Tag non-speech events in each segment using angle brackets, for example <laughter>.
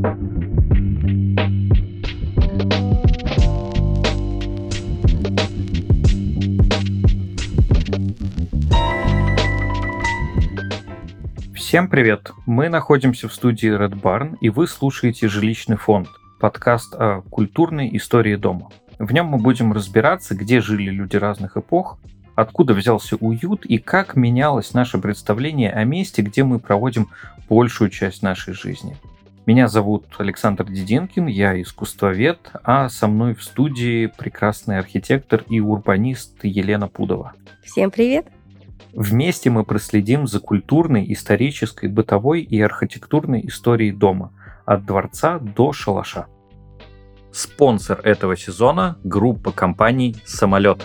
Всем привет! Мы находимся в студии Red Barn, и вы слушаете «Жилищный фонд» — подкаст о культурной истории дома. В нем мы будем разбираться, где жили люди разных эпох, откуда взялся уют и как менялось наше представление о месте, где мы проводим большую часть нашей жизни. Меня зовут Александр Дединкин, я искусствовед, а со мной в студии прекрасный архитектор и урбанист Елена Пудова. Всем привет! Вместе мы проследим за культурной, исторической, бытовой и архитектурной историей дома, от дворца до шалаша. Спонсор этого сезона – группа компаний «Самолет».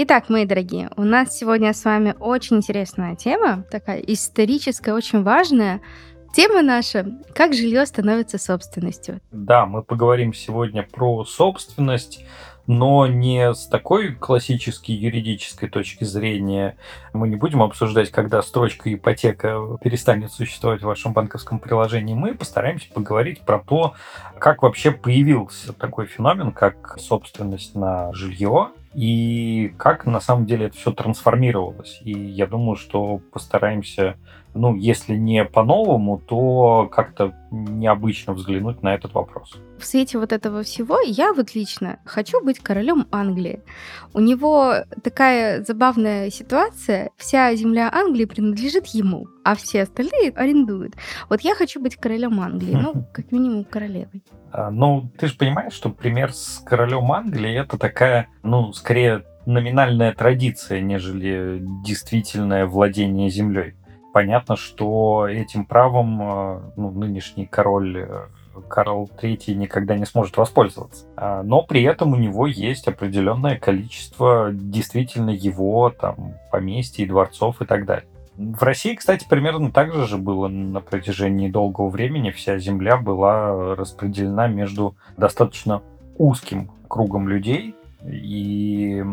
Итак, мои дорогие, у нас сегодня с вами очень интересная тема, такая историческая, очень важная. Тема наша – как жилье становится собственностью. Да, мы поговорим сегодня про собственность, но не с такой классической юридической точки зрения. Мы не будем обсуждать, когда строчка ипотека перестанет существовать в вашем банковском приложении. Мы постараемся поговорить про то, как вообще появился такой феномен, как собственность на жилье, и как на самом деле это все трансформировалось. И я думаю, что постараемся ну, если не по-новому, то как-то необычно взглянуть на этот вопрос. В свете вот этого всего я вот лично хочу быть королем Англии. У него такая забавная ситуация. Вся земля Англии принадлежит ему, а все остальные арендуют. Вот я хочу быть королем Англии, ну, <laughs> как минимум королевой. А, ну, ты же понимаешь, что пример с королем Англии это такая, ну, скорее номинальная традиция, нежели действительное владение землей понятно, что этим правом э, ну, нынешний король э, Карл III никогда не сможет воспользоваться. А, но при этом у него есть определенное количество действительно его там поместьй, дворцов и так далее. В России, кстати, примерно так же же было на протяжении долгого времени. Вся земля была распределена между достаточно узким кругом людей. И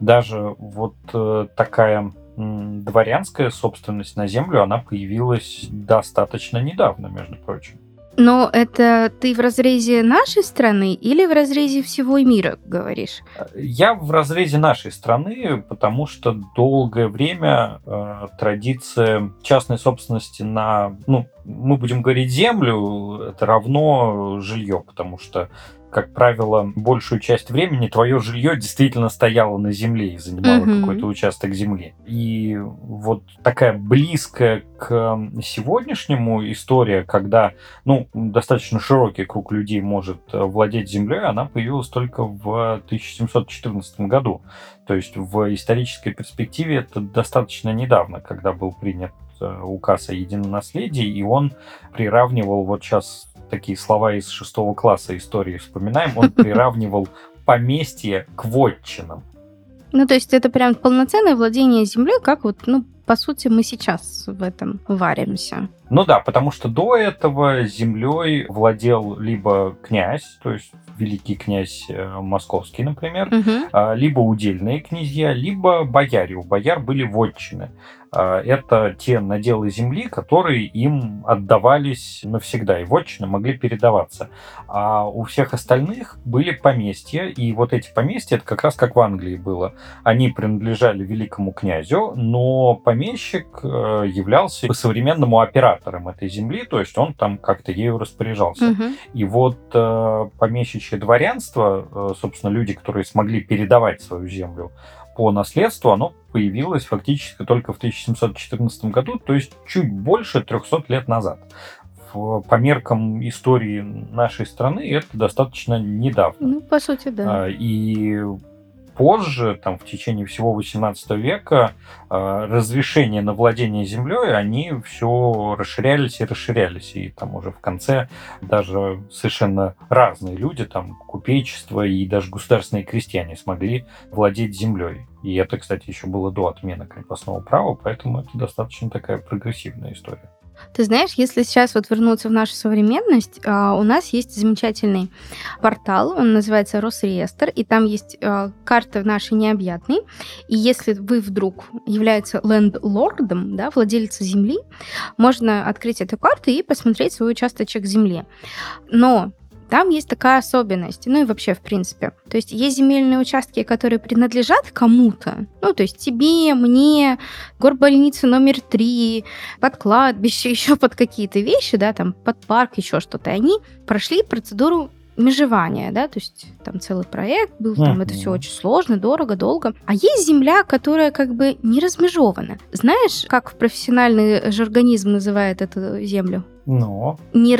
даже вот э, такая дворянская собственность на землю, она появилась достаточно недавно, между прочим. Но это ты в разрезе нашей страны или в разрезе всего мира говоришь? Я в разрезе нашей страны, потому что долгое время э, традиция частной собственности на, ну, мы будем говорить землю, это равно жилье, потому что как правило, большую часть времени твое жилье действительно стояло на земле и занимало mm-hmm. какой-то участок земли. И вот такая близкая к сегодняшнему история, когда ну, достаточно широкий круг людей может э, владеть землей, она появилась только в 1714 году. То есть в исторической перспективе это достаточно недавно, когда был принят э, указ о единонаследии, и он приравнивал вот сейчас такие слова из шестого класса истории вспоминаем, он <laughs> приравнивал поместье к вотчинам. Ну, то есть это прям полноценное владение землей, как вот, ну, по сути, мы сейчас в этом варимся. Ну да, потому что до этого землей владел либо князь, то есть великий князь э, московский, например, угу. либо удельные князья, либо бояре. У бояр были вотчины. А, это те наделы земли, которые им отдавались навсегда, и вотчины могли передаваться. А у всех остальных были поместья, и вот эти поместья, это как раз как в Англии было. Они принадлежали великому князю, но помещик э, являлся по-современному оператором этой земли, то есть он там как-то ею распоряжался. Угу. И вот э, помещичье дворянство, э, собственно, люди, которые смогли передавать свою землю, по наследству, оно появилось фактически только в 1714 году, то есть чуть больше 300 лет назад. По меркам истории нашей страны это достаточно недавно. Ну, по сути, да. И позже, там, в течение всего XVIII века, э, разрешения на владение землей, они все расширялись и расширялись. И там уже в конце даже совершенно разные люди, там, купечество и даже государственные крестьяне смогли владеть землей. И это, кстати, еще было до отмены крепостного права, поэтому это достаточно такая прогрессивная история. Ты знаешь, если сейчас вот вернуться в нашу современность, а, у нас есть замечательный портал, он называется Росреестр, и там есть а, карта нашей необъятной. И если вы вдруг является лендлордом, да, владельцем земли, можно открыть эту карту и посмотреть свой участочек земли. Но там есть такая особенность, ну и вообще, в принципе. То есть есть земельные участки, которые принадлежат кому-то, ну, то есть тебе, мне, горбольница номер три, под кладбище, <laughs> еще под какие-то вещи, да, там, под парк, еще что-то. Они прошли процедуру межевания, да, то есть там целый проект был, там mm-hmm. это все очень сложно, дорого, долго. А есть земля, которая как бы не размежована. Знаешь, как профессиональный жаргонизм называет эту землю? Ну? Не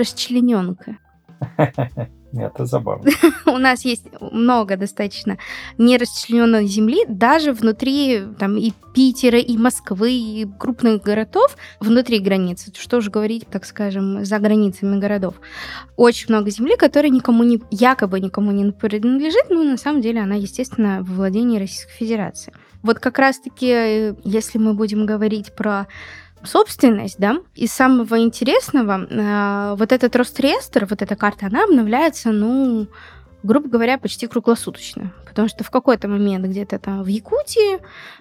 <laughs> Это забавно. <laughs> У нас есть много достаточно нерасчлененной земли, даже внутри там, и Питера, и Москвы, и крупных городов, внутри границы. Что же говорить, так скажем, за границами городов. Очень много земли, которая никому не, якобы никому не принадлежит, но на самом деле она, естественно, в владении Российской Федерации. Вот как раз-таки, э, если мы будем говорить про собственность, да. И самого интересного, э, вот этот Росреестр, вот эта карта, она обновляется, ну, грубо говоря, почти круглосуточно. Потому что в какой-то момент где-то там в Якутии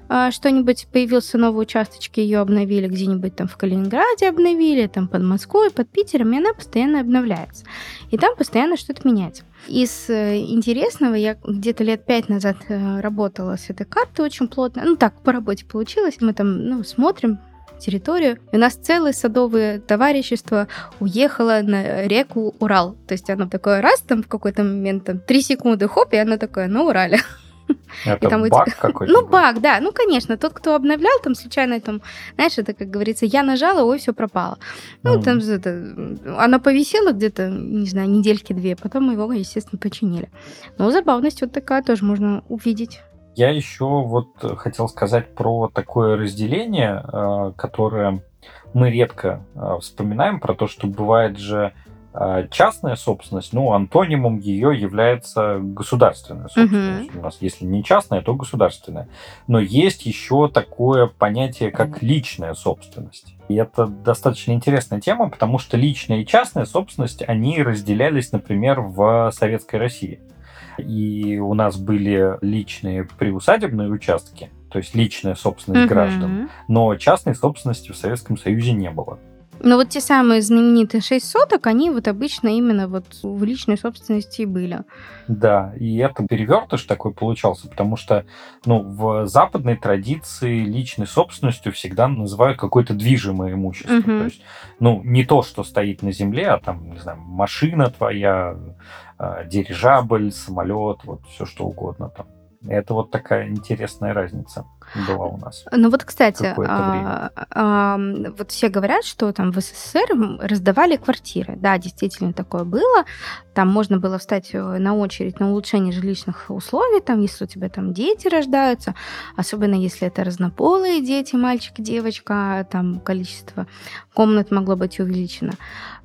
э, что-нибудь появился новый участочки, ее обновили, где-нибудь там в Калининграде обновили, там под Москвой, под Питером, и она постоянно обновляется. И там постоянно что-то меняется. Из э, интересного, я где-то лет пять назад работала с этой картой очень плотно. Ну так, по работе получилось. Мы там ну, смотрим, территорию. И у нас целое садовое товарищество уехало на реку Урал. То есть оно такое раз там в какой-то момент, там, три секунды, хоп, и оно такое на Урале. <laughs> Это там баг эти... какой-то? <laughs> Ну, баг, да. Ну, конечно. Тот, кто обновлял, там случайно, там, знаешь, это, как говорится, я нажала, ой, все пропало. Ну, mm. там это, оно повисело где-то, не знаю, недельки две, потом его, естественно, починили. Но забавность вот такая тоже можно увидеть. Я еще вот хотел сказать про такое разделение, э, которое мы редко э, вспоминаем, про то, что бывает же э, частная собственность, ну, антонимом ее является государственная собственность. Uh-huh. У нас, если не частная, то государственная. Но есть еще такое понятие, как личная собственность. И это достаточно интересная тема, потому что личная и частная собственность, они разделялись, например, в Советской России и у нас были личные приусадебные участки, то есть личная собственность угу. граждан, но частной собственности в Советском Союзе не было. Но вот те самые знаменитые шесть соток, они вот обычно именно вот в личной собственности и были. Да, и это перевертыш такой получался, потому что ну, в западной традиции личной собственностью всегда называют какое-то движимое имущество. Угу. То есть, ну, не то, что стоит на земле, а там, не знаю, машина твоя, а, дирижабль, самолет, вот все что угодно там. Это вот такая интересная разница была у нас. Ну вот, кстати, а, а, вот все говорят, что там в СССР раздавали квартиры. Да, действительно такое было. Там можно было встать э, на очередь на улучшение жилищных условий, там, если у тебя там дети рождаются, особенно если это разнополые дети, мальчик, девочка, там количество комнат могло быть увеличено.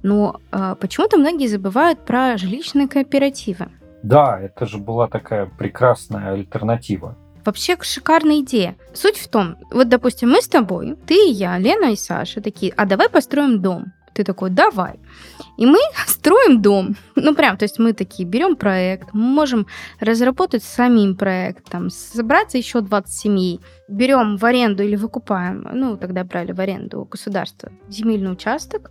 Но а, почему-то многие забывают про жилищные кооперативы. Да, это же была такая прекрасная альтернатива. Вообще шикарная идея. Суть в том, вот, допустим, мы с тобой, ты и я, Лена и Саша, такие, а давай построим дом. Ты такой, давай. И мы <laughs> строим дом. Ну, прям, то есть мы такие берем проект, мы можем разработать самим проект, там, собраться еще 20 семей, берем в аренду или выкупаем, ну, тогда брали в аренду у государства земельный участок,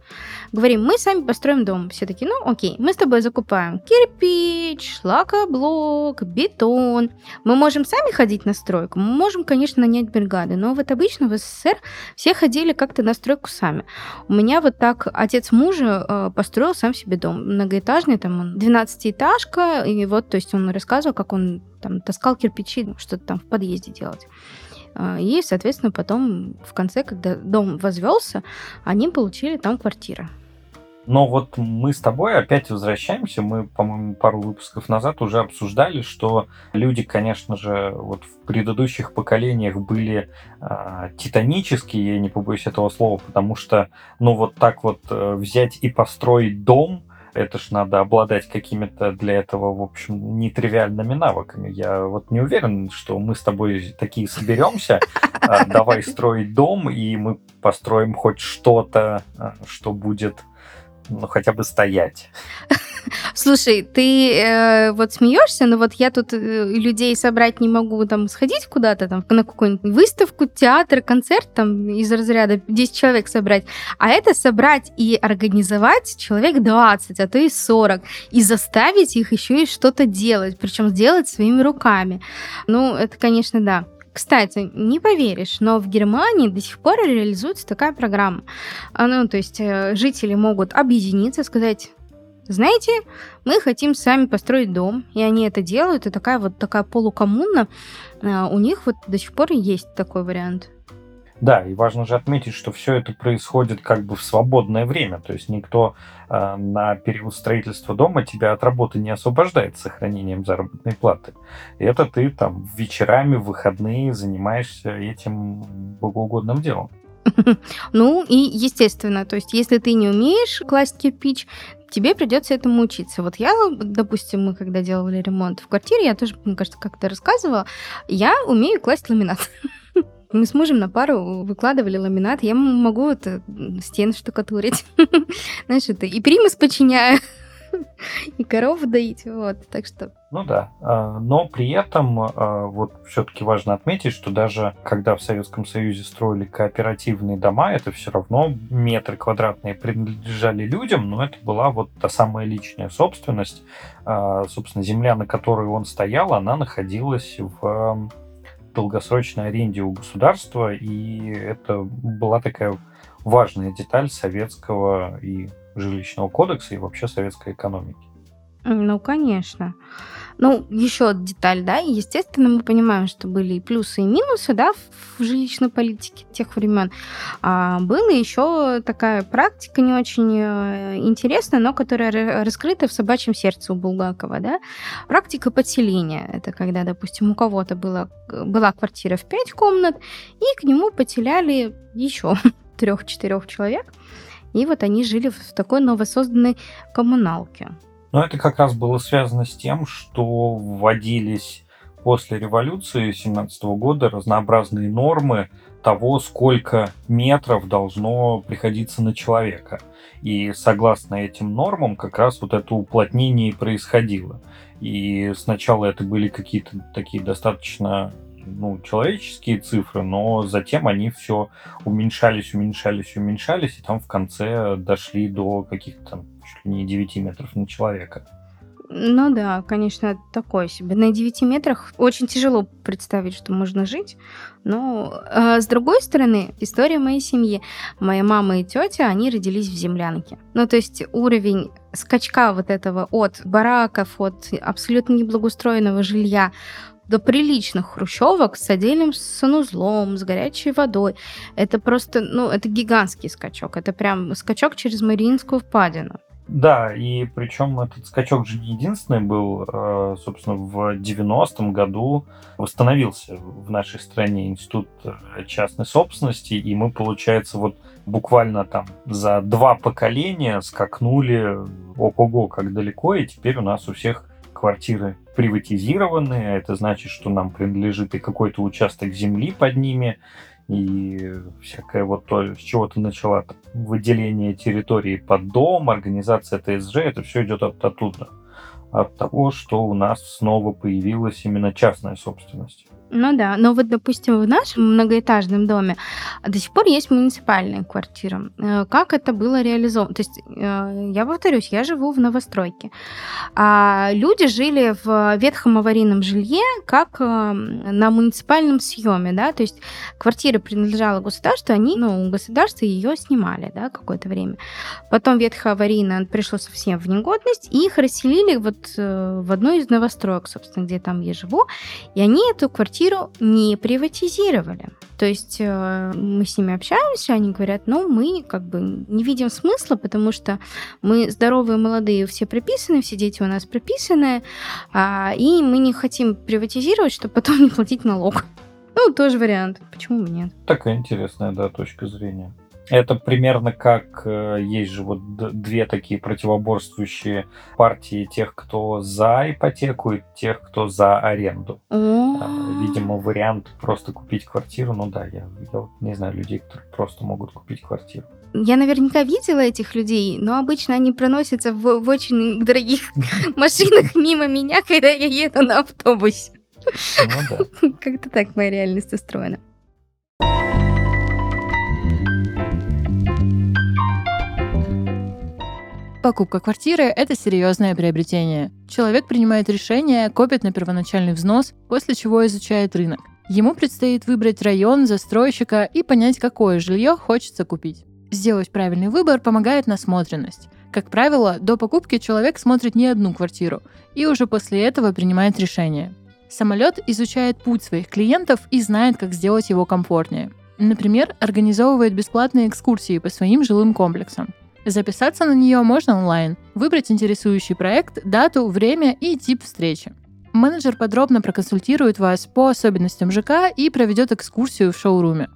говорим, мы сами построим дом. Все такие, ну, окей, мы с тобой закупаем кирпич, шлакоблок, бетон. Мы можем сами ходить на стройку, мы можем, конечно, нанять бригады, но вот обычно в СССР все ходили как-то на стройку сами. У меня вот так отец мужа э, построил сам себе дом, многоэтажный, там он 12-этажка, и вот, то есть он рассказывал, как он там таскал кирпичи, что-то там в подъезде делать. А, и, соответственно, потом в конце, когда дом возвелся, они получили там квартиры. Но вот мы с тобой опять возвращаемся. Мы, по-моему, пару выпусков назад уже обсуждали, что люди, конечно же, вот в предыдущих поколениях были э, титанические, я не побоюсь этого слова, потому что, ну, вот так вот э, взять и построить дом, это ж надо обладать какими-то для этого, в общем, нетривиальными навыками. Я вот не уверен, что мы с тобой такие соберемся а, давай строить дом, и мы построим хоть что-то, а, что будет ну, хотя бы стоять. Слушай, ты э, вот смеешься, но вот я тут э, людей собрать не могу, там, сходить куда-то, там, на какую-нибудь выставку, театр, концерт, там, из разряда 10 человек собрать. А это собрать и организовать человек 20, а то и 40, и заставить их еще и что-то делать, причем сделать своими руками. Ну, это, конечно, да. Кстати, не поверишь, но в Германии до сих пор реализуется такая программа. Ну, то есть э, жители могут объединиться, сказать, знаете, мы хотим сами построить дом, и они это делают, и такая вот такая полукоммуна, а, у них вот до сих пор есть такой вариант. Да, и важно же отметить, что все это происходит как бы в свободное время, то есть никто э, на период строительства дома тебя от работы не освобождает сохранением заработной платы. Это ты там вечерами, в выходные занимаешься этим богоугодным делом. <laughs> Ну и естественно, то есть если ты не умеешь класть кирпич, тебе придется этому учиться. Вот я, допустим, мы когда делали ремонт в квартире, я тоже, мне кажется, как-то рассказывала, я умею класть ламинат. <laughs> Мы с мужем на пару выкладывали ламинат. Я могу это стены штукатурить. <laughs> Знаешь, это и примус починяю, <laughs> и коров доить. Вот, так что... Ну да. А, но при этом а, вот все-таки важно отметить, что даже когда в Советском Союзе строили кооперативные дома, это все равно метры квадратные принадлежали людям, но это была вот та самая личная собственность. А, собственно, земля, на которой он стоял, она находилась в долгосрочной аренде у государства, и это была такая важная деталь советского и жилищного кодекса и вообще советской экономики. Ну, конечно. Ну, еще деталь, да, естественно, мы понимаем, что были и плюсы, и минусы, да, в жилищной политике тех времен. А была еще такая практика не очень э, интересная, но которая раскрыта в собачьем сердце у Булгакова, да. Практика подселения. Это когда, допустим, у кого-то была, была квартира в пять комнат, и к нему потеряли еще <laughs> трех-четырех человек. И вот они жили в такой новосозданной коммуналке. Но это как раз было связано с тем, что вводились после революции 17 года разнообразные нормы того, сколько метров должно приходиться на человека. И согласно этим нормам как раз вот это уплотнение и происходило. И сначала это были какие-то такие достаточно ну, человеческие цифры, но затем они все уменьшались, уменьшались, уменьшались, и там в конце дошли до каких-то не 9 метров на человека. Ну да, конечно, такое себе. На 9 метрах очень тяжело представить, что можно жить. Но э, с другой стороны, история моей семьи. Моя мама и тетя, они родились в землянке. Ну, то есть уровень скачка вот этого от бараков, от абсолютно неблагоустроенного жилья до приличных хрущевок с отдельным санузлом, с горячей водой. Это просто, ну, это гигантский скачок. Это прям скачок через Мариинскую впадину. Да, и причем этот скачок же не единственный был. А, собственно, в 90-м году восстановился в нашей стране институт э, частной собственности, и мы, получается, вот буквально там за два поколения скакнули ого-го как далеко, и теперь у нас у всех квартиры приватизированы, это значит, что нам принадлежит и какой-то участок земли под ними, и всякое вот то, с чего ты начала, выделение территории под дом, организация ТСЖ, это все идет от, оттуда, от того, что у нас снова появилась именно частная собственность. Ну да, но вот, допустим, в нашем многоэтажном доме до сих пор есть муниципальная квартира. Э, как это было реализовано? То есть, э, я повторюсь, я живу в новостройке. А люди жили в ветхом аварийном жилье, как э, на муниципальном съеме, да, то есть квартира принадлежала государству, они, ну, государство ее снимали, да, какое-то время. Потом ветхое аварийное пришло совсем в негодность, и их расселили вот в одну из новостроек, собственно, где там я живу, и они эту квартиру квартиру не приватизировали. То есть э, мы с ними общаемся, они говорят, ну, мы как бы не видим смысла, потому что мы здоровые, молодые, все прописаны, все дети у нас прописаны, а, и мы не хотим приватизировать, чтобы потом <laughs> не платить налог. Ну, тоже вариант. Почему нет? Такая интересная, да, точка зрения. Это примерно как э, есть же вот две такие противоборствующие партии тех, кто за ипотеку и тех, кто за аренду. Видимо, вариант просто купить квартиру, ну да, я, я не знаю людей, которые просто могут купить квартиру. Я наверняка видела этих людей, но обычно они проносятся в, в очень дорогих <laughs> машинах мимо меня, когда я еду на автобусе. Ну. <laughs> Как-то так моя реальность устроена. Покупка квартиры – это серьезное приобретение. Человек принимает решение, копит на первоначальный взнос, после чего изучает рынок. Ему предстоит выбрать район, застройщика и понять, какое жилье хочется купить. Сделать правильный выбор помогает насмотренность. Как правило, до покупки человек смотрит не одну квартиру и уже после этого принимает решение. Самолет изучает путь своих клиентов и знает, как сделать его комфортнее. Например, организовывает бесплатные экскурсии по своим жилым комплексам. Записаться на нее можно онлайн, выбрать интересующий проект, дату, время и тип встречи. Менеджер подробно проконсультирует вас по особенностям ЖК и проведет экскурсию в шоуруме.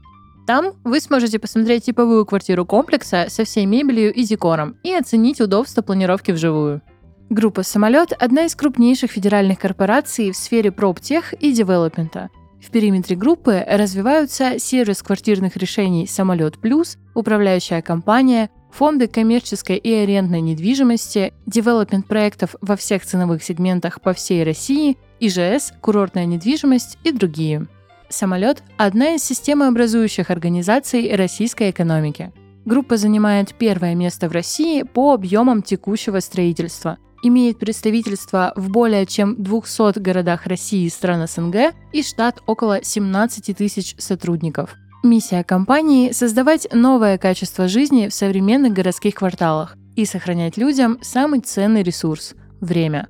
Там вы сможете посмотреть типовую квартиру комплекса со всей мебелью и декором и оценить удобство планировки вживую. Группа «Самолет» — одна из крупнейших федеральных корпораций в сфере проптех и девелопмента. В периметре группы развиваются сервис квартирных решений «Самолет Плюс», управляющая компания, фонды коммерческой и арендной недвижимости, девелопмент проектов во всех ценовых сегментах по всей России, ИЖС, курортная недвижимость и другие. Самолет – одна из системообразующих организаций российской экономики. Группа занимает первое место в России по объемам текущего строительства, имеет представительство в более чем 200 городах России и стран СНГ и штат около 17 тысяч сотрудников – Миссия компании – создавать новое качество жизни в современных городских кварталах и сохранять людям самый ценный ресурс – время.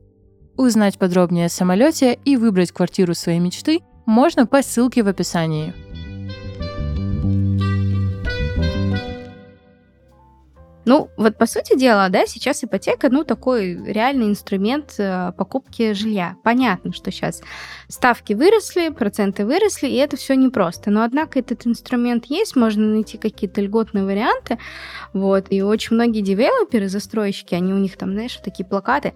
Узнать подробнее о самолете и выбрать квартиру своей мечты можно по ссылке в описании. Ну, вот по сути дела, да, сейчас ипотека, ну, такой реальный инструмент э, покупки жилья. Понятно, что сейчас ставки выросли, проценты выросли, и это все непросто. Но, однако, этот инструмент есть, можно найти какие-то льготные варианты, вот, и очень многие девелоперы, застройщики, они у них там, знаешь, такие плакаты,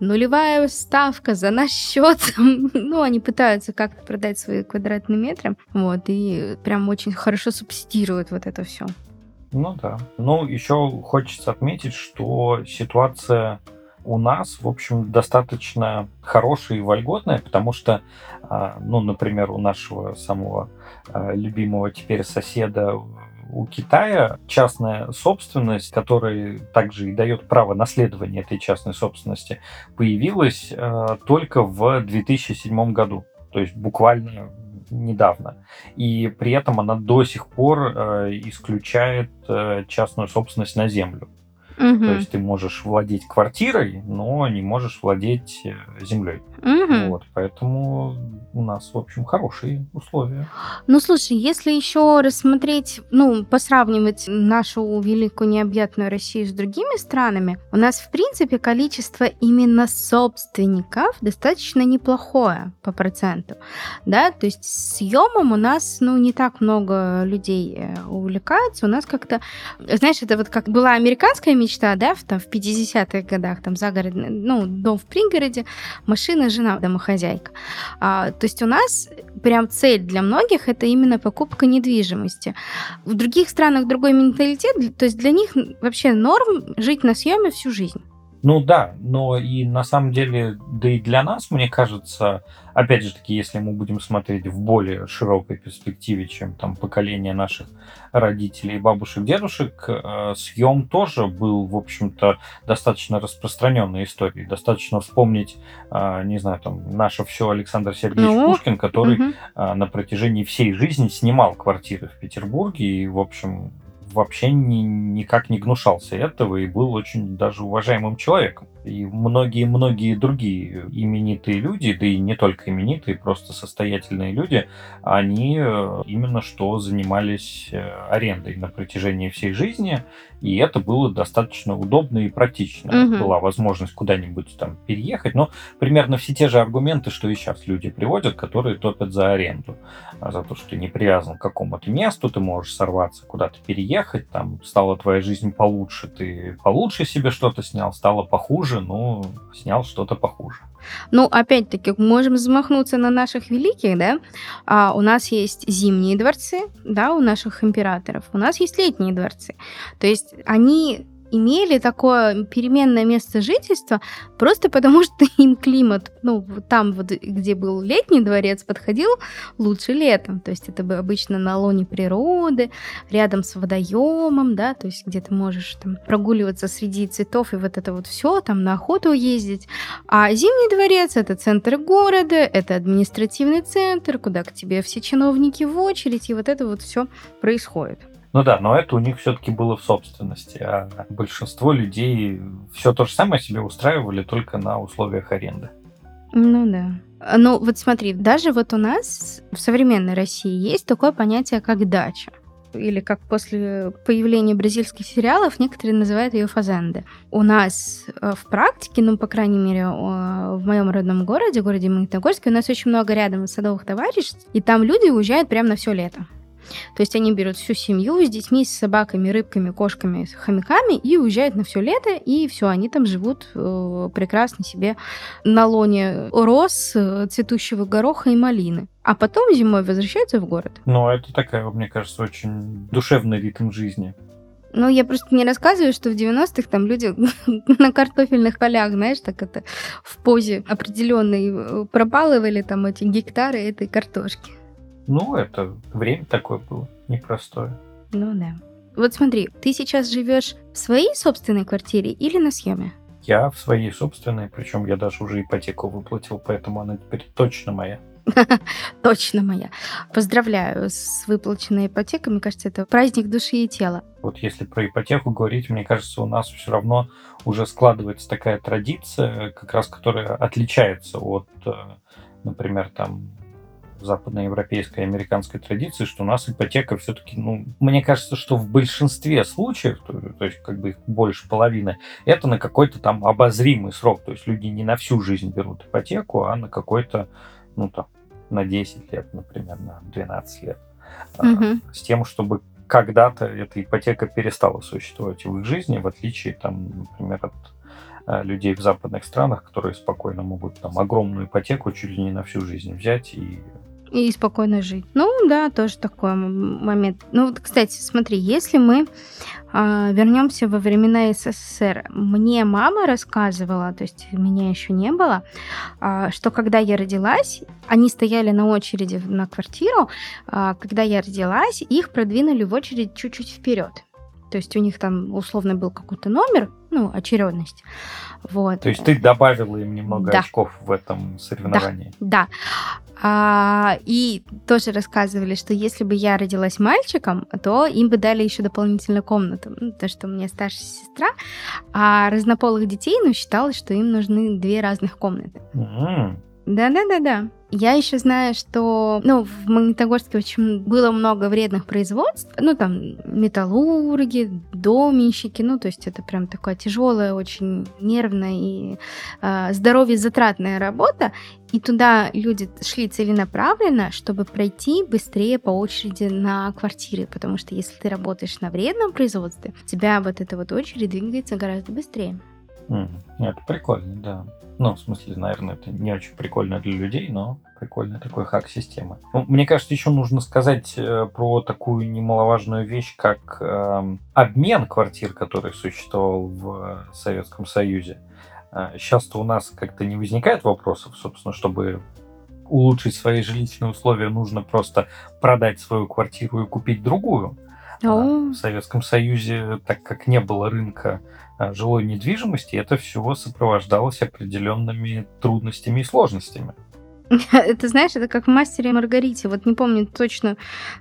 нулевая ставка за наш счет, <laughs> ну, они пытаются как-то продать свои квадратные метры, вот, и прям очень хорошо субсидируют вот это все. Ну да. Ну, еще хочется отметить, что ситуация у нас, в общем, достаточно хорошая и вольготная, потому что, а, ну, например, у нашего самого а, любимого теперь соседа у Китая частная собственность, которая также и дает право наследования этой частной собственности, появилась а, только в 2007 году. То есть буквально недавно. И при этом она до сих пор э, исключает э, частную собственность на землю. Угу. То есть ты можешь владеть квартирой, но не можешь владеть э, землей. Угу. Вот, поэтому у нас, в общем, хорошие условия. Ну, слушай, если еще рассмотреть, ну, посравнивать нашу великую необъятную Россию с другими странами, у нас, в принципе, количество именно собственников достаточно неплохое по проценту, да, то есть съемом у нас, ну, не так много людей э, увлекаются, у нас как-то, знаешь, это вот как была американская мечта, да, в, там, в 50-х годах, там, загородный, ну, дом в пригороде, машина, жена, домохозяйка. А, то есть у нас прям цель для многих это именно покупка недвижимости. В других странах другой менталитет, то есть для них вообще норм жить на съеме всю жизнь. Ну да, но и на самом деле, да и для нас, мне кажется, опять же таки, если мы будем смотреть в более широкой перспективе, чем там поколение наших родителей, бабушек, дедушек, э, съем тоже был, в общем-то, достаточно распространенной историей. Достаточно вспомнить, э, не знаю, там, наше все Александр Сергеевич ну, Пушкин, который угу. на протяжении всей жизни снимал квартиры в Петербурге и, в общем, вообще ни, никак не гнушался этого и был очень даже уважаемым человеком. И многие-многие другие именитые люди, да и не только именитые, просто состоятельные люди, они э, именно что занимались э, арендой на протяжении всей жизни, и это было достаточно удобно и практично. Угу. Была возможность куда-нибудь там переехать, но примерно все те же аргументы, что и сейчас люди приводят, которые топят за аренду. А за то, что ты не привязан к какому-то месту, ты можешь сорваться, куда-то переехать, там стала твоя жизнь получше, ты получше себе что-то снял, стало похуже, ну, снял что-то похуже. Ну, опять-таки, можем замахнуться на наших великих, да? А, у нас есть зимние дворцы, да, у наших императоров, у нас есть летние дворцы. То есть они имели такое переменное место жительства просто потому, <laughs> что им климат, ну, там, вот, где был летний дворец, подходил лучше летом. То есть это бы обычно на лоне природы, рядом с водоемом, да, то есть где ты можешь там прогуливаться среди цветов и вот это вот все, там на охоту ездить. А Зимний дворец — это центр города, это административный центр, куда к тебе все чиновники в очередь, и вот это вот все происходит. Ну да, но это у них все-таки было в собственности, а большинство людей все то же самое себе устраивали только на условиях аренды. Ну да. Ну вот смотри, даже вот у нас в современной России есть такое понятие, как дача или как после появления бразильских сериалов некоторые называют ее фазенды. У нас э, в практике, ну, по крайней мере, в моем родном городе, городе Магнитогорске, у нас очень много рядом садовых товариществ, и там люди уезжают прямо на все лето. То есть они берут всю семью с детьми, с собаками, рыбками, кошками, хомяками и уезжают на все лето, и все, они там живут э, прекрасно себе на лоне роз, э, цветущего гороха и малины. А потом зимой возвращаются в город. Ну, это такая, мне кажется, очень душевный ритм жизни. Ну, я просто не рассказываю, что в 90-х там люди <laughs> на картофельных полях, знаешь, так это в позе определенной э, пропалывали там эти гектары этой картошки. Ну, это время такое было непростое. Ну да. Вот смотри, ты сейчас живешь в своей собственной квартире или на съеме? Я в своей собственной, причем я даже уже ипотеку выплатил, поэтому она теперь точно моя. <laughs> Точно моя. Поздравляю с выплаченной ипотекой. Мне кажется, это праздник души и тела. Вот если про ипотеку говорить, мне кажется, у нас все равно уже складывается такая традиция, как раз которая отличается от, э, например, там западноевропейской и американской традиции, что у нас ипотека все-таки, ну, мне кажется, что в большинстве случаев, то, то есть как бы их больше половины, это на какой-то там обозримый срок. То есть люди не на всю жизнь берут ипотеку, а на какой-то, ну там, на 10 лет, например, на 12 лет. Угу. С тем, чтобы когда-то эта ипотека перестала существовать в их жизни, в отличие, там, например, от а, людей в западных странах, которые спокойно могут там огромную ипотеку чуть ли не на всю жизнь взять и и спокойно жить. Ну да, тоже такой момент. Ну вот, кстати, смотри, если мы э, вернемся во времена СССР, мне мама рассказывала, то есть меня еще не было, э, что когда я родилась, они стояли на очереди на квартиру, э, когда я родилась, их продвинули в очередь чуть-чуть вперед. То есть у них там условно был какой-то номер, ну, очередность. Вот. То есть ты добавила им немного да. очков в этом соревновании. Да. да. А, и тоже рассказывали, что если бы я родилась мальчиком, то им бы дали еще дополнительную комнату. Ну, то, что у меня старшая сестра, а разнополых детей, ну, считалось, что им нужны две разных комнаты. Mm-hmm. Да-да-да-да. Я еще знаю, что ну, в Магнитогорске очень было много вредных производств. Ну, там, металлурги, доменщики. Ну, то есть это прям такая тяжелая, очень нервная и э, здоровье затратная работа. И туда люди шли целенаправленно, чтобы пройти быстрее по очереди на квартиры. Потому что если ты работаешь на вредном производстве, у тебя вот эта вот очередь двигается гораздо быстрее. Mm, это прикольно, да. Ну, в смысле, наверное, это не очень прикольно для людей, но прикольный такой хак системы. Ну, мне кажется, еще нужно сказать э, про такую немаловажную вещь, как э, обмен квартир, который существовал в Советском Союзе. Э, сейчас-то у нас как-то не возникает вопросов, собственно, чтобы улучшить свои жилищные условия, нужно просто продать свою квартиру и купить другую. Oh. В Советском Союзе, так как не было рынка Э, жилой недвижимости, это все сопровождалось определенными трудностями и сложностями. <laughs> Это, знаешь, это как в «Мастере и Маргарите». Вот не помню точно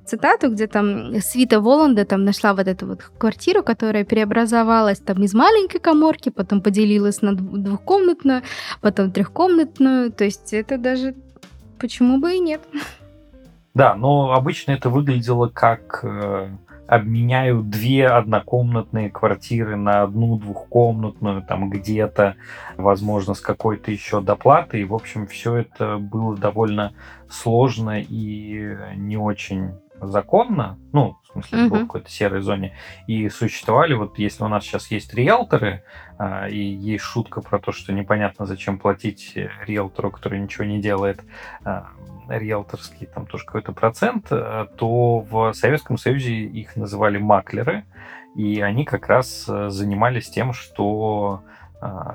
цитату, где там Свита Воланда там нашла вот эту вот квартиру, которая преобразовалась там из маленькой коморки, потом поделилась на двухкомнатную, потом трехкомнатную. То есть это даже почему бы и нет. Да, но обычно это выглядело как э, обменяю две однокомнатные квартиры на одну двухкомнатную, там где-то, возможно, с какой-то еще доплатой. И, в общем, все это было довольно сложно и не очень законно, ну, в смысле, uh-huh. было в какой-то серой зоне, и существовали, вот если у нас сейчас есть риэлторы, а, и есть шутка про то, что непонятно, зачем платить риэлтору, который ничего не делает, а, риэлторский, там тоже какой-то процент, а, то в Советском Союзе их называли маклеры, и они как раз а, занимались тем, что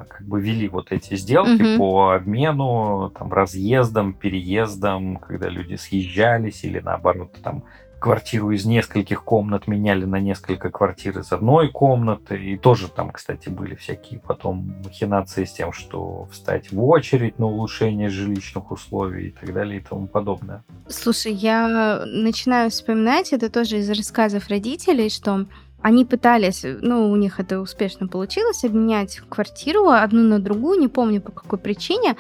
как бы вели вот эти сделки mm-hmm. по обмену, там, разъездам, переездам, когда люди съезжались или наоборот там квартиру из нескольких комнат меняли на несколько квартир из одной комнаты. И тоже там, кстати, были всякие потом махинации с тем, что встать в очередь на улучшение жилищных условий и так далее и тому подобное. Слушай, я начинаю вспоминать, это тоже из рассказов родителей, что они пытались, ну, у них это успешно получилось, обменять квартиру одну на другую, не помню по какой причине,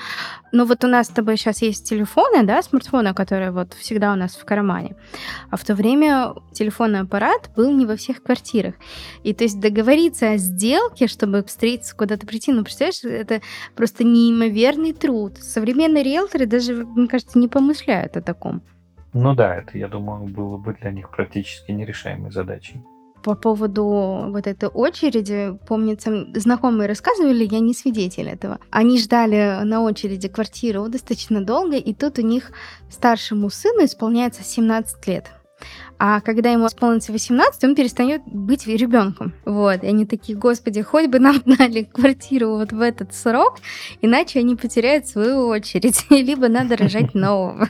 но вот у нас с тобой сейчас есть телефоны, да, смартфоны, которые вот всегда у нас в кармане, а в то время телефонный аппарат был не во всех квартирах. И то есть договориться о сделке, чтобы встретиться, куда-то прийти, ну, представляешь, это просто неимоверный труд. Современные риэлторы даже, мне кажется, не помышляют о таком. Ну да, это, я думаю, было бы для них практически нерешаемой задачей по поводу вот этой очереди, помнится, знакомые рассказывали, я не свидетель этого. Они ждали на очереди квартиру достаточно долго, и тут у них старшему сыну исполняется 17 лет. А когда ему исполнится 18, он перестает быть ребенком. Вот. И они такие, господи, хоть бы нам <laughs> дали квартиру вот в этот срок, иначе они потеряют свою очередь. <laughs> Либо надо рожать <laughs> нового.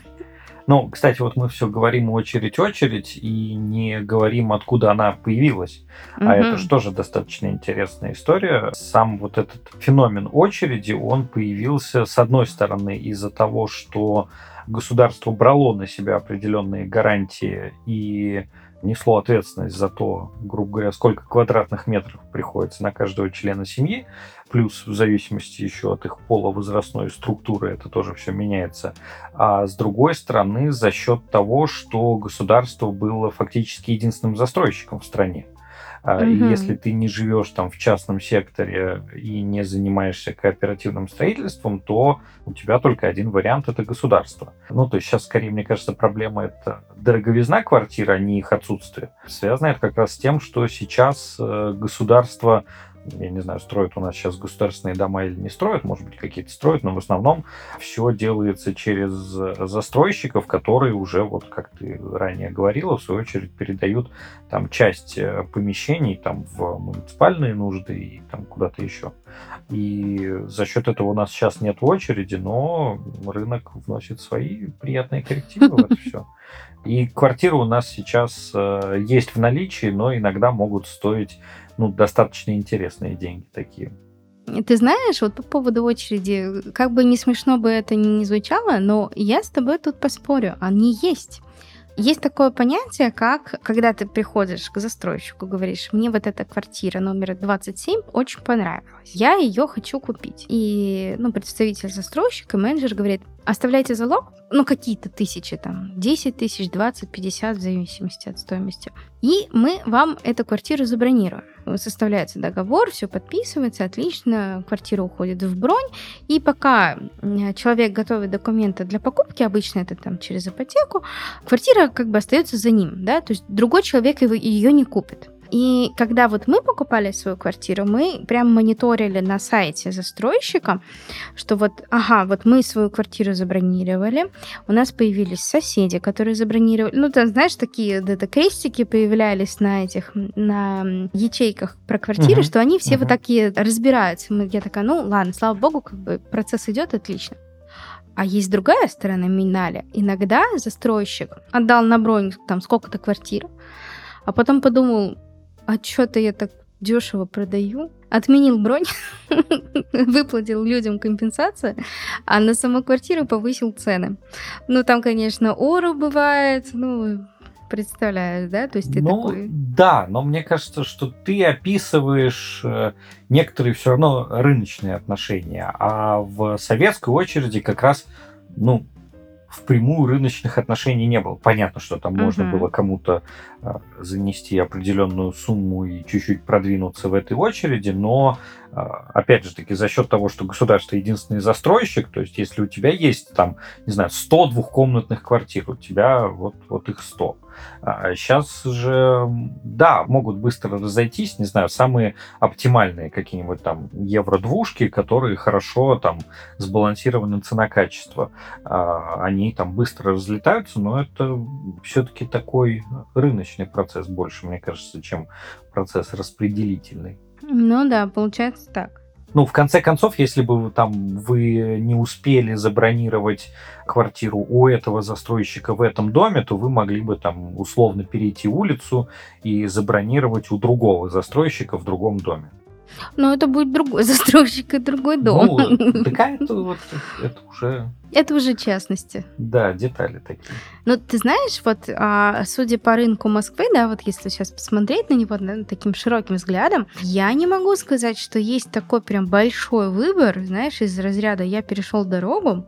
Ну, кстати, вот мы все говорим очередь-очередь и не говорим, откуда она появилась. Угу. А это же тоже достаточно интересная история. Сам вот этот феномен очереди, он появился, с одной стороны, из-за того, что государство брало на себя определенные гарантии и несло ответственность за то, грубо говоря, сколько квадратных метров приходится на каждого члена семьи, плюс в зависимости еще от их половозрастной структуры это тоже все меняется. А с другой стороны, за счет того, что государство было фактически единственным застройщиком в стране. Угу. И если ты не живешь там в частном секторе и не занимаешься кооперативным строительством, то у тебя только один вариант это государство. Ну, то есть сейчас скорее, мне кажется, проблема это дороговизна квартир, а не их отсутствие. Связано это как раз с тем, что сейчас э, государство я не знаю, строят у нас сейчас государственные дома или не строят, может быть, какие-то строят, но в основном все делается через застройщиков, которые уже, вот как ты ранее говорила, в свою очередь передают там часть э, помещений там в муниципальные нужды и там куда-то еще. И за счет этого у нас сейчас нет очереди, но рынок вносит свои приятные коррективы в это <laughs> все. И квартиры у нас сейчас э, есть в наличии, но иногда могут стоить ну, достаточно интересные деньги такие. Ты знаешь, вот по поводу очереди, как бы не смешно бы это ни звучало, но я с тобой тут поспорю, они есть. Есть такое понятие, как когда ты приходишь к застройщику, говоришь, мне вот эта квартира номер 27 очень понравилась, я ее хочу купить. И ну, представитель застройщика, менеджер говорит, оставляйте залог, ну, какие-то тысячи, там, 10 тысяч, 20, 50, в зависимости от стоимости. И мы вам эту квартиру забронируем. Составляется договор, все подписывается, отлично, квартира уходит в бронь, и пока человек готовит документы для покупки, обычно это там через ипотеку, квартира как бы остается за ним, да, то есть другой человек ее не купит. И когда вот мы покупали свою квартиру, мы прям мониторили на сайте застройщика, что вот, ага, вот мы свою квартиру забронировали, у нас появились соседи, которые забронировали, ну, ты знаешь, такие это крестики появлялись на этих, на ячейках про квартиры, uh-huh. что они все uh-huh. вот такие разбираются. Я такая, ну, ладно, слава богу, как бы процесс идет отлично. А есть другая сторона Миналя. Иногда застройщик отдал на бронь там сколько-то квартир, а потом подумал, а что-то я так дешево продаю. отменил бронь, <laughs> выплатил людям компенсацию, а на саму квартиру повысил цены. Ну, там, конечно, ору бывает, ну, представляешь, да? То есть ты ну, такой... Да, но мне кажется, что ты описываешь э, некоторые все равно рыночные отношения, а в советской очереди как раз, ну, впрямую рыночных отношений не было. Понятно, что там uh-huh. можно было кому-то э, занести определенную сумму и чуть-чуть продвинуться в этой очереди, но э, опять же таки за счет того, что государство единственный застройщик, то есть если у тебя есть там, не знаю, 100 двухкомнатных квартир, у тебя вот, вот их 100, а сейчас же, да, могут быстро разойтись, не знаю, самые оптимальные какие-нибудь там евро-двушки, которые хорошо там сбалансированы цена-качество. А, они там быстро разлетаются, но это все-таки такой рыночный процесс больше, мне кажется, чем процесс распределительный. Ну да, получается так. Ну, в конце концов, если бы там вы не успели забронировать квартиру у этого застройщика в этом доме, то вы могли бы там условно перейти улицу и забронировать у другого застройщика в другом доме. Но это будет другой <laughs> застройщик и другой дом. Ну, такая это, вот, это уже... Это уже частности. Да, детали такие. Но ты знаешь, вот а, судя по рынку Москвы, да, вот если сейчас посмотреть на него да, таким широким взглядом, я не могу сказать, что есть такой прям большой выбор, знаешь, из разряда «я перешел дорогу»,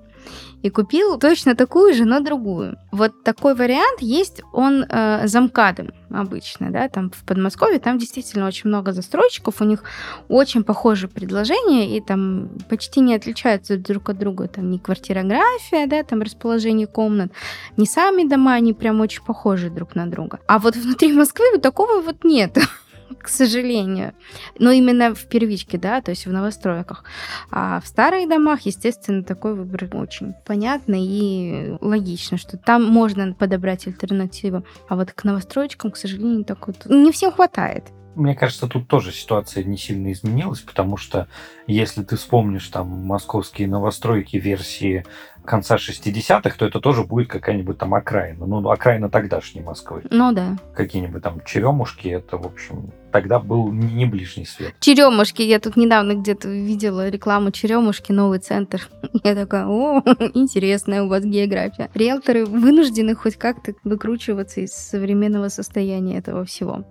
и купил точно такую же, но другую. Вот такой вариант есть, он э, замкадом обычно, да, там в Подмосковье, там действительно очень много застройщиков, у них очень похожие предложения, и там почти не отличаются друг от друга, там ни квартирография, да, там расположение комнат, ни сами дома, они прям очень похожи друг на друга. А вот внутри Москвы вот такого вот нет. <laughs> к сожалению. Но именно в первичке, да, то есть в новостройках. А в старых домах, естественно, такой выбор очень понятный и логично, что там можно подобрать альтернативу. А вот к новостроечкам, к сожалению, так вот не всем хватает. Мне кажется, тут тоже ситуация не сильно изменилась, потому что если ты вспомнишь там московские новостройки версии конца 60-х, то это тоже будет какая-нибудь там окраина. Ну, окраина тогдашней Москвы. Ну да. Какие-нибудь там черемушки, это, в общем, тогда был не ближний свет. Черемушки, я тут недавно где-то видела рекламу черемушки, новый центр. <laughs> Я такая, о, <laughs> интересная у вас география. Риэлторы вынуждены хоть как-то выкручиваться из современного состояния этого всего.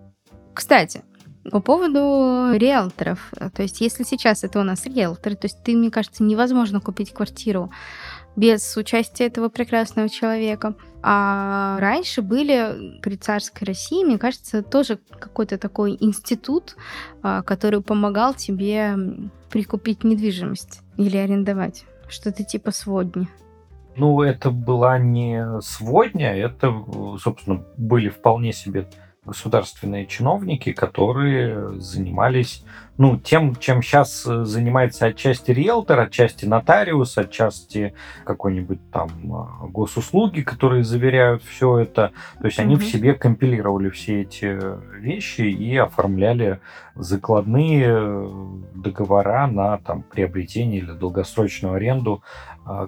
Кстати, по поводу риэлторов. То есть, если сейчас это у нас риэлторы, то есть ты, мне кажется, невозможно купить квартиру без участия этого прекрасного человека. А раньше были при царской России, мне кажется, тоже какой-то такой институт, а, который помогал тебе прикупить недвижимость или арендовать. Что-то типа сводни. Ну, это была не сводня, это, собственно, были вполне себе государственные чиновники, которые занимались ну, тем, чем сейчас э, занимается отчасти риэлтор, отчасти нотариус, отчасти какой-нибудь там а, госуслуги, которые заверяют все это. То есть они mm-hmm. в себе компилировали все эти вещи и оформляли закладные э, договора на там, приобретение или долгосрочную аренду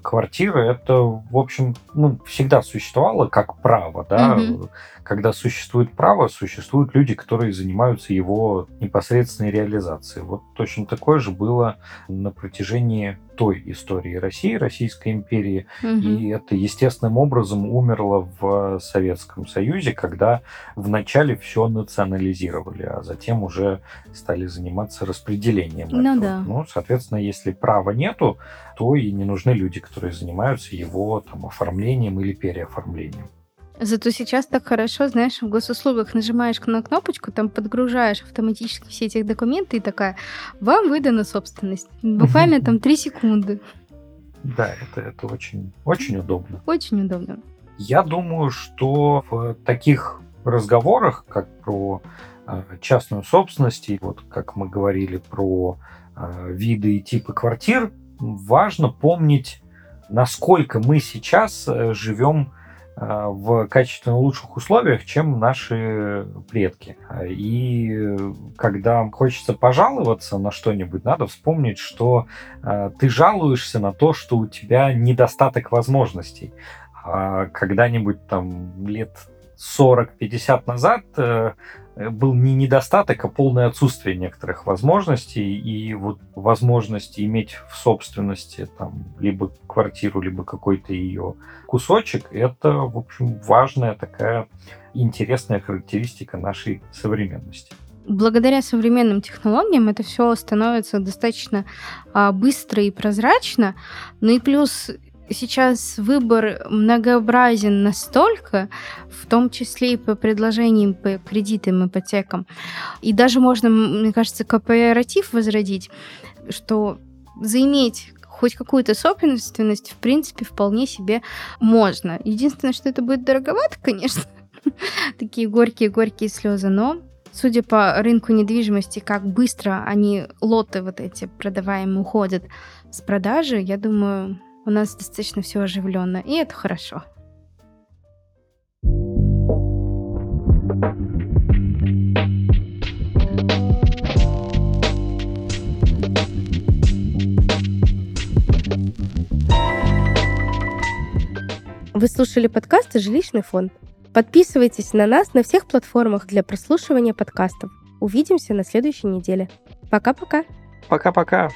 квартиры. Это, в общем, ну, всегда существовало как право. Да? Mm-hmm. Когда существует право, существуют люди, которые занимаются его непосредственной реализацией. Вот точно такое же было на протяжении той истории России, Российской империи. Угу. И это естественным образом умерло в Советском Союзе, когда вначале все национализировали, а затем уже стали заниматься распределением. Ну этого. да. Ну, соответственно, если права нету, то и не нужны люди, которые занимаются его там, оформлением или переоформлением. Зато сейчас так хорошо, знаешь, в госуслугах нажимаешь на кнопочку, там подгружаешь автоматически все эти документы и такая, вам выдана собственность. Буквально там три секунды. Да, это, это очень, очень удобно. Очень удобно. Я думаю, что в таких разговорах, как про э, частную собственность, и вот как мы говорили про э, виды и типы квартир, важно помнить, насколько мы сейчас э, живем Э, в качественно лучших условиях, чем наши предки. И когда хочется пожаловаться на что-нибудь, надо вспомнить, что э, ты жалуешься на то, что у тебя недостаток возможностей. А когда-нибудь там лет 40-50 назад э, э, был не недостаток, а полное отсутствие некоторых возможностей. И вот возможности иметь в собственности там либо квартиру, либо какой-то ее кусочек, это, в общем, важная такая интересная характеристика нашей современности благодаря современным технологиям это все становится достаточно а, быстро и прозрачно. Ну и плюс сейчас выбор многообразен настолько, в том числе и по предложениям по кредитам, ипотекам. И даже можно, мне кажется, кооператив возродить, что заиметь хоть какую-то собственность, в принципе, вполне себе можно. Единственное, что это будет дороговато, конечно, <laughs> такие горькие-горькие слезы, но Судя по рынку недвижимости, как быстро они, лоты вот эти продаваемые, уходят с продажи, я думаю, у нас достаточно все оживленно, и это хорошо. Вы слушали подкаст «Жилищный фонд». Подписывайтесь на нас на всех платформах для прослушивания подкастов. Увидимся на следующей неделе. Пока-пока. Пока-пока.